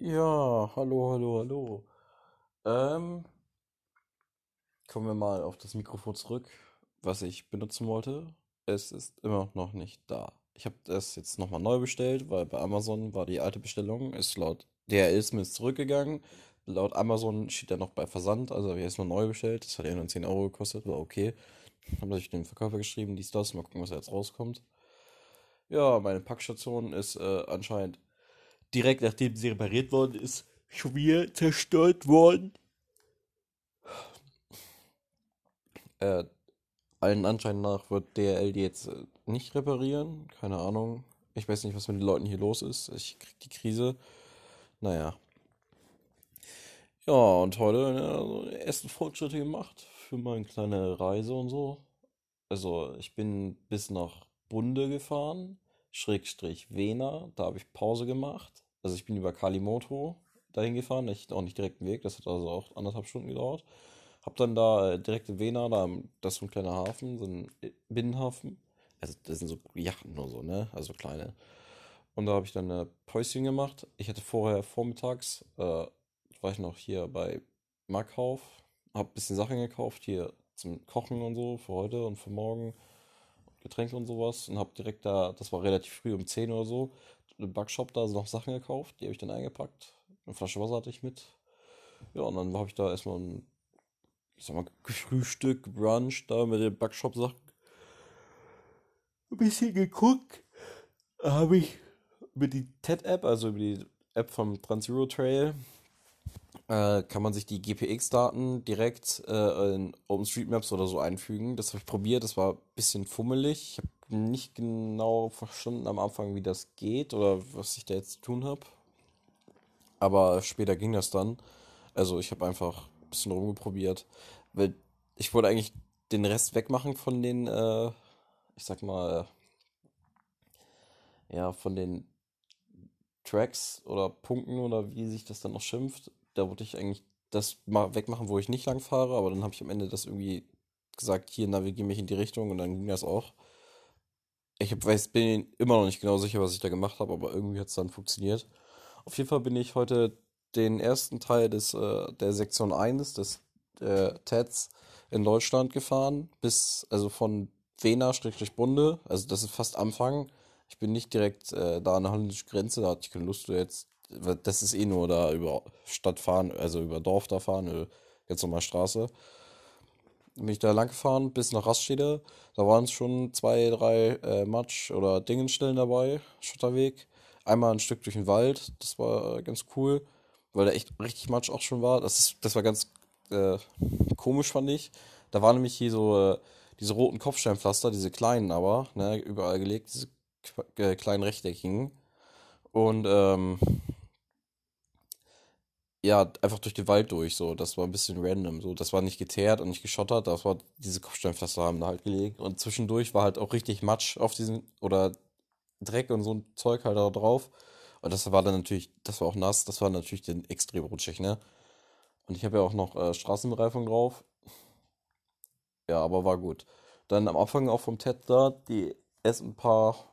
Ja, hallo, hallo, hallo. Ähm, kommen wir mal auf das Mikrofon zurück, was ich benutzen wollte. Es ist immer noch nicht da. Ich habe das jetzt nochmal neu bestellt, weil bei Amazon war die alte Bestellung, ist laut DHL jetzt zurückgegangen. Laut Amazon steht er noch bei Versand, also habe ich jetzt mal neu bestellt. Das hat ja nur 10 Euro gekostet, war okay. Habe ich den Verkäufer geschrieben, dies, das, mal gucken, was jetzt rauskommt. Ja, meine Packstation ist äh, anscheinend direkt nachdem sie repariert worden ist, schon wieder zerstört worden. Äh, allen Anschein nach wird DRL die jetzt äh, nicht reparieren. Keine Ahnung. Ich weiß nicht, was mit den Leuten hier los ist. Ich krieg die Krise. Naja. Ja, und heute ja, so die ersten Fortschritte gemacht für meine kleine Reise und so. Also, ich bin bis nach Bunde gefahren, Schrägstrich Wena. Da habe ich Pause gemacht. Also, ich bin über Kalimoto dahin gefahren, nicht, auch nicht direkt einen Weg. Das hat also auch anderthalb Stunden gedauert. Hab dann da äh, direkt in Wena, da, das ist so ein kleiner Hafen, so ein äh, Binnenhafen. Also, das sind so Yachten nur so, ne? Also kleine. Und da habe ich dann ein Päuschen gemacht. Ich hatte vorher vormittags, äh, war ich noch hier bei Markhauf, habe ein bisschen Sachen gekauft, hier zum Kochen und so, für heute und für morgen, Getränke und sowas. Und habe direkt da, das war relativ früh um 10 oder so, im Backshop da noch Sachen gekauft, die habe ich dann eingepackt. Eine Flasche Wasser hatte ich mit. Ja, und dann habe ich da erstmal ein, ich sag mal, Frühstück, Brunch da mit den Backshop-Sachen ein bisschen geguckt. Da habe ich über die TED-App, also über die App vom Trans-Euro Trail, äh, kann man sich die GPX-Daten direkt äh, in OpenStreetMaps oder so einfügen. Das habe ich probiert, das war ein bisschen fummelig. Ich habe nicht genau verstanden am Anfang, wie das geht oder was ich da jetzt zu tun habe. Aber später ging das dann. Also ich habe einfach ein bisschen rumgeprobiert. Weil ich wollte eigentlich den Rest wegmachen von den, äh, ich sag mal, ja, von den Tracks oder Punkten oder wie sich das dann noch schimpft. Da wollte ich eigentlich das mal wegmachen, wo ich nicht lang fahre, aber dann habe ich am Ende das irgendwie gesagt, hier navigiere mich in die Richtung und dann ging das auch. Ich hab, weiß, bin immer noch nicht genau sicher, was ich da gemacht habe, aber irgendwie hat es dann funktioniert. Auf jeden Fall bin ich heute den ersten Teil des, äh, der Sektion 1 des äh, TEDs in Deutschland gefahren, bis, also von Wena-Bunde, also das ist fast Anfang. Ich bin nicht direkt äh, da an der holländischen Grenze, da hatte ich keine Lust jetzt, das ist eh nur da über Stadt fahren, also über Dorf da fahren, äh, ganz normal Straße. Bin ich da lang gefahren bis nach Raststede. Da waren es schon zwei, drei äh, Matsch- oder Dingenstellen dabei, Schotterweg. Einmal ein Stück durch den Wald, das war äh, ganz cool, weil da echt richtig Matsch auch schon war. Das, ist, das war ganz äh, komisch, fand ich. Da waren nämlich hier so äh, diese roten Kopfsteinpflaster, diese kleinen aber, ne, überall gelegt, diese äh, kleinen rechteckigen. Und ähm, ja, einfach durch den Wald durch, so. Das war ein bisschen random, so. Das war nicht geteert und nicht geschottert, das war, diese Kopfsteinpflaster haben da halt gelegt. Und zwischendurch war halt auch richtig Matsch auf diesen, oder Dreck und so ein Zeug halt da drauf. Und das war dann natürlich, das war auch nass, das war natürlich dann extrem rutschig, ne? Und ich habe ja auch noch äh, Straßenbereifung drauf. Ja, aber war gut. Dann am Anfang auch vom TED da, die ersten paar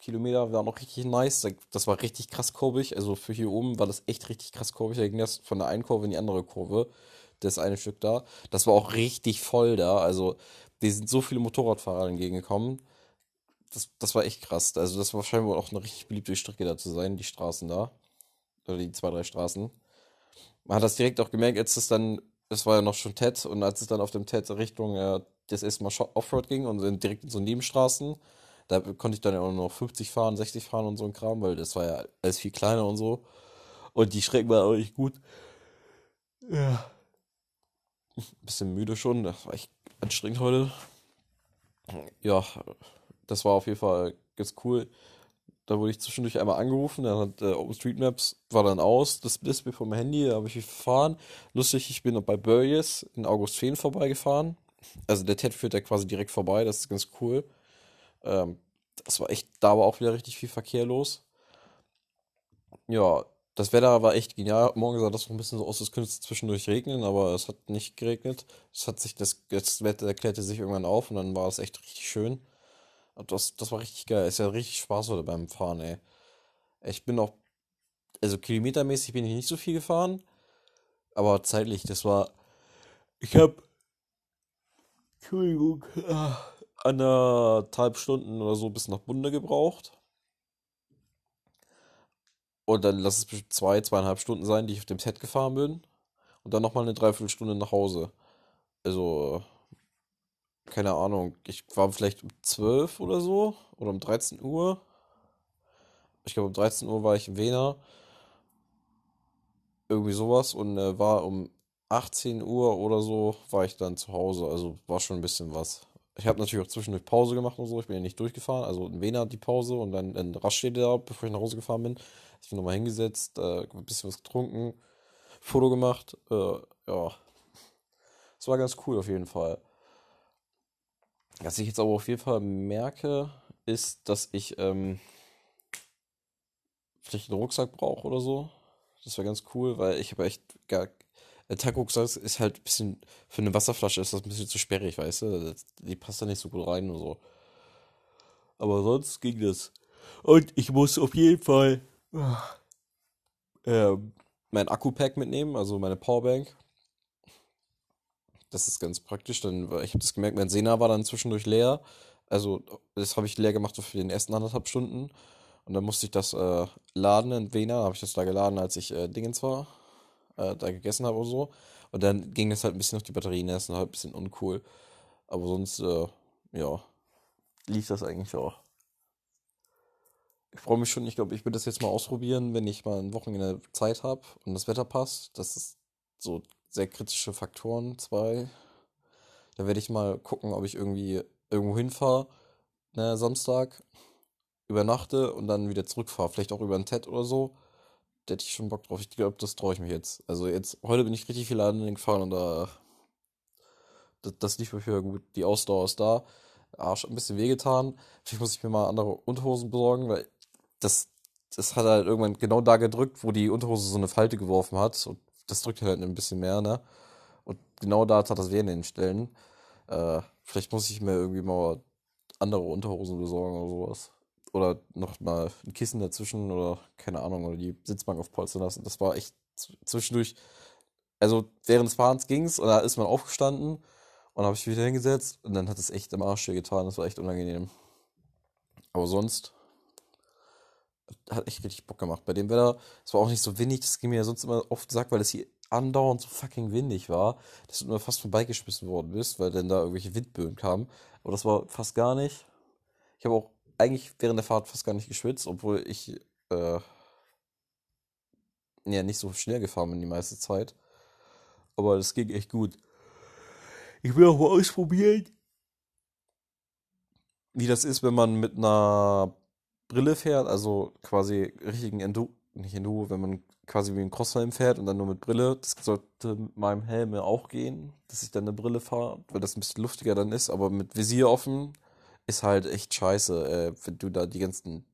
Kilometer waren auch richtig nice. Da- Das war richtig krass kurbig. Also für hier oben war das echt richtig krass kurbig. Da ging das von der einen Kurve in die andere Kurve. Das eine Stück da. Das war auch richtig voll da. Also, wir sind so viele Motorradfahrer entgegengekommen. Das, das war echt krass. Also, das war scheinbar auch eine richtig beliebte Strecke da zu sein, die Straßen da. Oder die zwei, drei Straßen. Man hat das direkt auch gemerkt, als es dann, es war ja noch schon TED, und als es dann auf dem TED Richtung äh, das erste Mal Offroad ging und direkt in so Nebenstraßen, da konnte ich dann ja auch noch 50 fahren, 60 fahren und so ein Kram, weil das war ja alles viel kleiner und so. Und die Strecken waren auch echt gut. Ja. Bisschen müde schon, das war echt anstrengend heute. Ja, das war auf jeden Fall ganz cool. Da wurde ich zwischendurch einmal angerufen, dann hat äh, OpenStreetMaps war dann aus, das Display vom Handy, da habe ich gefahren. Lustig, ich bin noch bei Börjes in Augustfehn vorbeigefahren. Also der TED führt ja quasi direkt vorbei, das ist ganz cool. Ähm, das war echt, da war auch wieder richtig viel Verkehr los. Ja, das Wetter war echt genial. Morgen sah das noch ein bisschen so aus, als könnte es zwischendurch regnen, aber es hat nicht geregnet. Es hat sich, das, das Wetter klärte sich irgendwann auf und dann war es echt richtig schön. Das, das war richtig geil. Es hat richtig Spaß heute beim Fahren, ey. Ich bin auch also kilometermäßig bin ich nicht so viel gefahren, aber zeitlich, das war, ich habe, Entschuldigung, äh, anderthalb Stunden oder so bis nach Bunde gebraucht. Und dann lass es bestimmt zwei, zweieinhalb Stunden sein, die ich auf dem Set gefahren bin. Und dann nochmal eine Dreiviertelstunde nach Hause. Also, keine Ahnung, ich war vielleicht um 12 oder so. Oder um 13 Uhr. Ich glaube, um 13 Uhr war ich in Wena. Irgendwie sowas. Und äh, war um 18 Uhr oder so, war ich dann zu Hause. Also war schon ein bisschen was. Ich habe natürlich auch zwischendurch Pause gemacht und so. Ich bin ja nicht durchgefahren. Also in Wena die Pause und dann in Raststätte da, bevor ich nach Hause gefahren bin. Ich bin nochmal hingesetzt, äh, ein bisschen was getrunken, Foto gemacht. Äh, ja. Es war ganz cool auf jeden Fall. Was ich jetzt aber auf jeden Fall merke, ist, dass ich ähm, vielleicht einen Rucksack brauche oder so. Das wäre ganz cool, weil ich habe echt gar. Der Tankrucksack ist halt ein bisschen. Für eine Wasserflasche ist das ein bisschen zu sperrig, weißt du? Die passt da nicht so gut rein und so. Aber sonst ging das. Und ich muss auf jeden Fall äh, mein Akku-Pack mitnehmen, also meine Powerbank. Das ist ganz praktisch. Dann, ich habe das gemerkt, mein Sena war dann zwischendurch leer. Also, das habe ich leer gemacht für den ersten anderthalb Stunden. Und dann musste ich das äh, laden in Vena. habe ich das da geladen, als ich äh, Dingens war. Äh, da gegessen habe oder so. Und dann ging das halt ein bisschen auf die Batterien. Ist halt ein bisschen uncool. Aber sonst, äh, ja, lief das eigentlich auch. Ich freue mich schon. Ich glaube, ich würde das jetzt mal ausprobieren, wenn ich mal ein Wochenende Zeit habe und das Wetter passt. Das ist so sehr kritische Faktoren, zwei. Da werde ich mal gucken, ob ich irgendwie irgendwo hinfahre, ne, Samstag, übernachte und dann wieder zurückfahre. Vielleicht auch über ein TED oder so. Da hätte ich schon Bock drauf. Ich glaube, das traue ich mich jetzt. Also jetzt, heute bin ich richtig viel Laden gefahren und da. Das, das lief mir für gut. Die Ausdauer ist da. Arsch ein bisschen wehgetan. Vielleicht muss ich mir mal andere Unterhosen besorgen, weil das, das hat halt irgendwann genau da gedrückt, wo die Unterhose so eine Falte geworfen hat. Und das drückt halt ein bisschen mehr, ne? Und genau da tat das weh in den Stellen. Äh, vielleicht muss ich mir irgendwie mal andere Unterhosen besorgen oder sowas. Oder noch mal ein Kissen dazwischen oder keine Ahnung, oder die Sitzbank aufpolstern lassen. Das war echt zwischendurch. Also während des Fahrens ging's und da ist man aufgestanden und habe ich wieder hingesetzt und dann hat es echt im Arsch getan. Das war echt unangenehm. Aber sonst hat echt richtig Bock gemacht. Bei dem Wetter, es war auch nicht so windig, das ging mir ja sonst immer oft sagt, weil es hier andauernd so fucking windig war, dass du immer fast vorbeigeschmissen worden bist, weil dann da irgendwelche Windböen kamen. Aber das war fast gar nicht. Ich habe auch eigentlich während der Fahrt fast gar nicht geschwitzt, obwohl ich äh, ja nicht so schnell gefahren bin die meiste Zeit. Aber das ging echt gut. Ich will auch mal ausprobieren, wie das ist, wenn man mit einer Brille fährt, also quasi richtigen Enduro, nicht Enduro, wenn man quasi wie ein Crosshelm fährt und dann nur mit Brille. Das sollte mit meinem Helm auch gehen, dass ich dann eine Brille fahre, weil das ein bisschen luftiger dann ist, aber mit Visier offen ist halt echt scheiße, äh, wenn du da die ganzen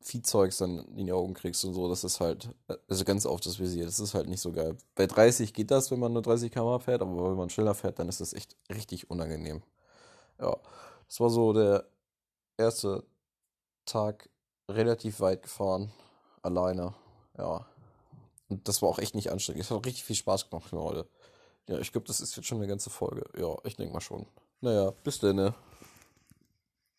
Viehzeugs dann in die Augen kriegst und so, das ist halt, also ganz auf das Visier, das ist halt nicht so geil. Bei 30 geht das, wenn man nur 30 km fährt, aber wenn man schneller fährt, dann ist das echt richtig unangenehm. Ja, das war so der erste Tag relativ weit gefahren. Alleine. Ja. Und das war auch echt nicht anstrengend. Es hat richtig viel Spaß gemacht für heute. Ja, ich glaube, das ist jetzt schon eine ganze Folge. Ja, ich denke mal schon. Naja, bis dann.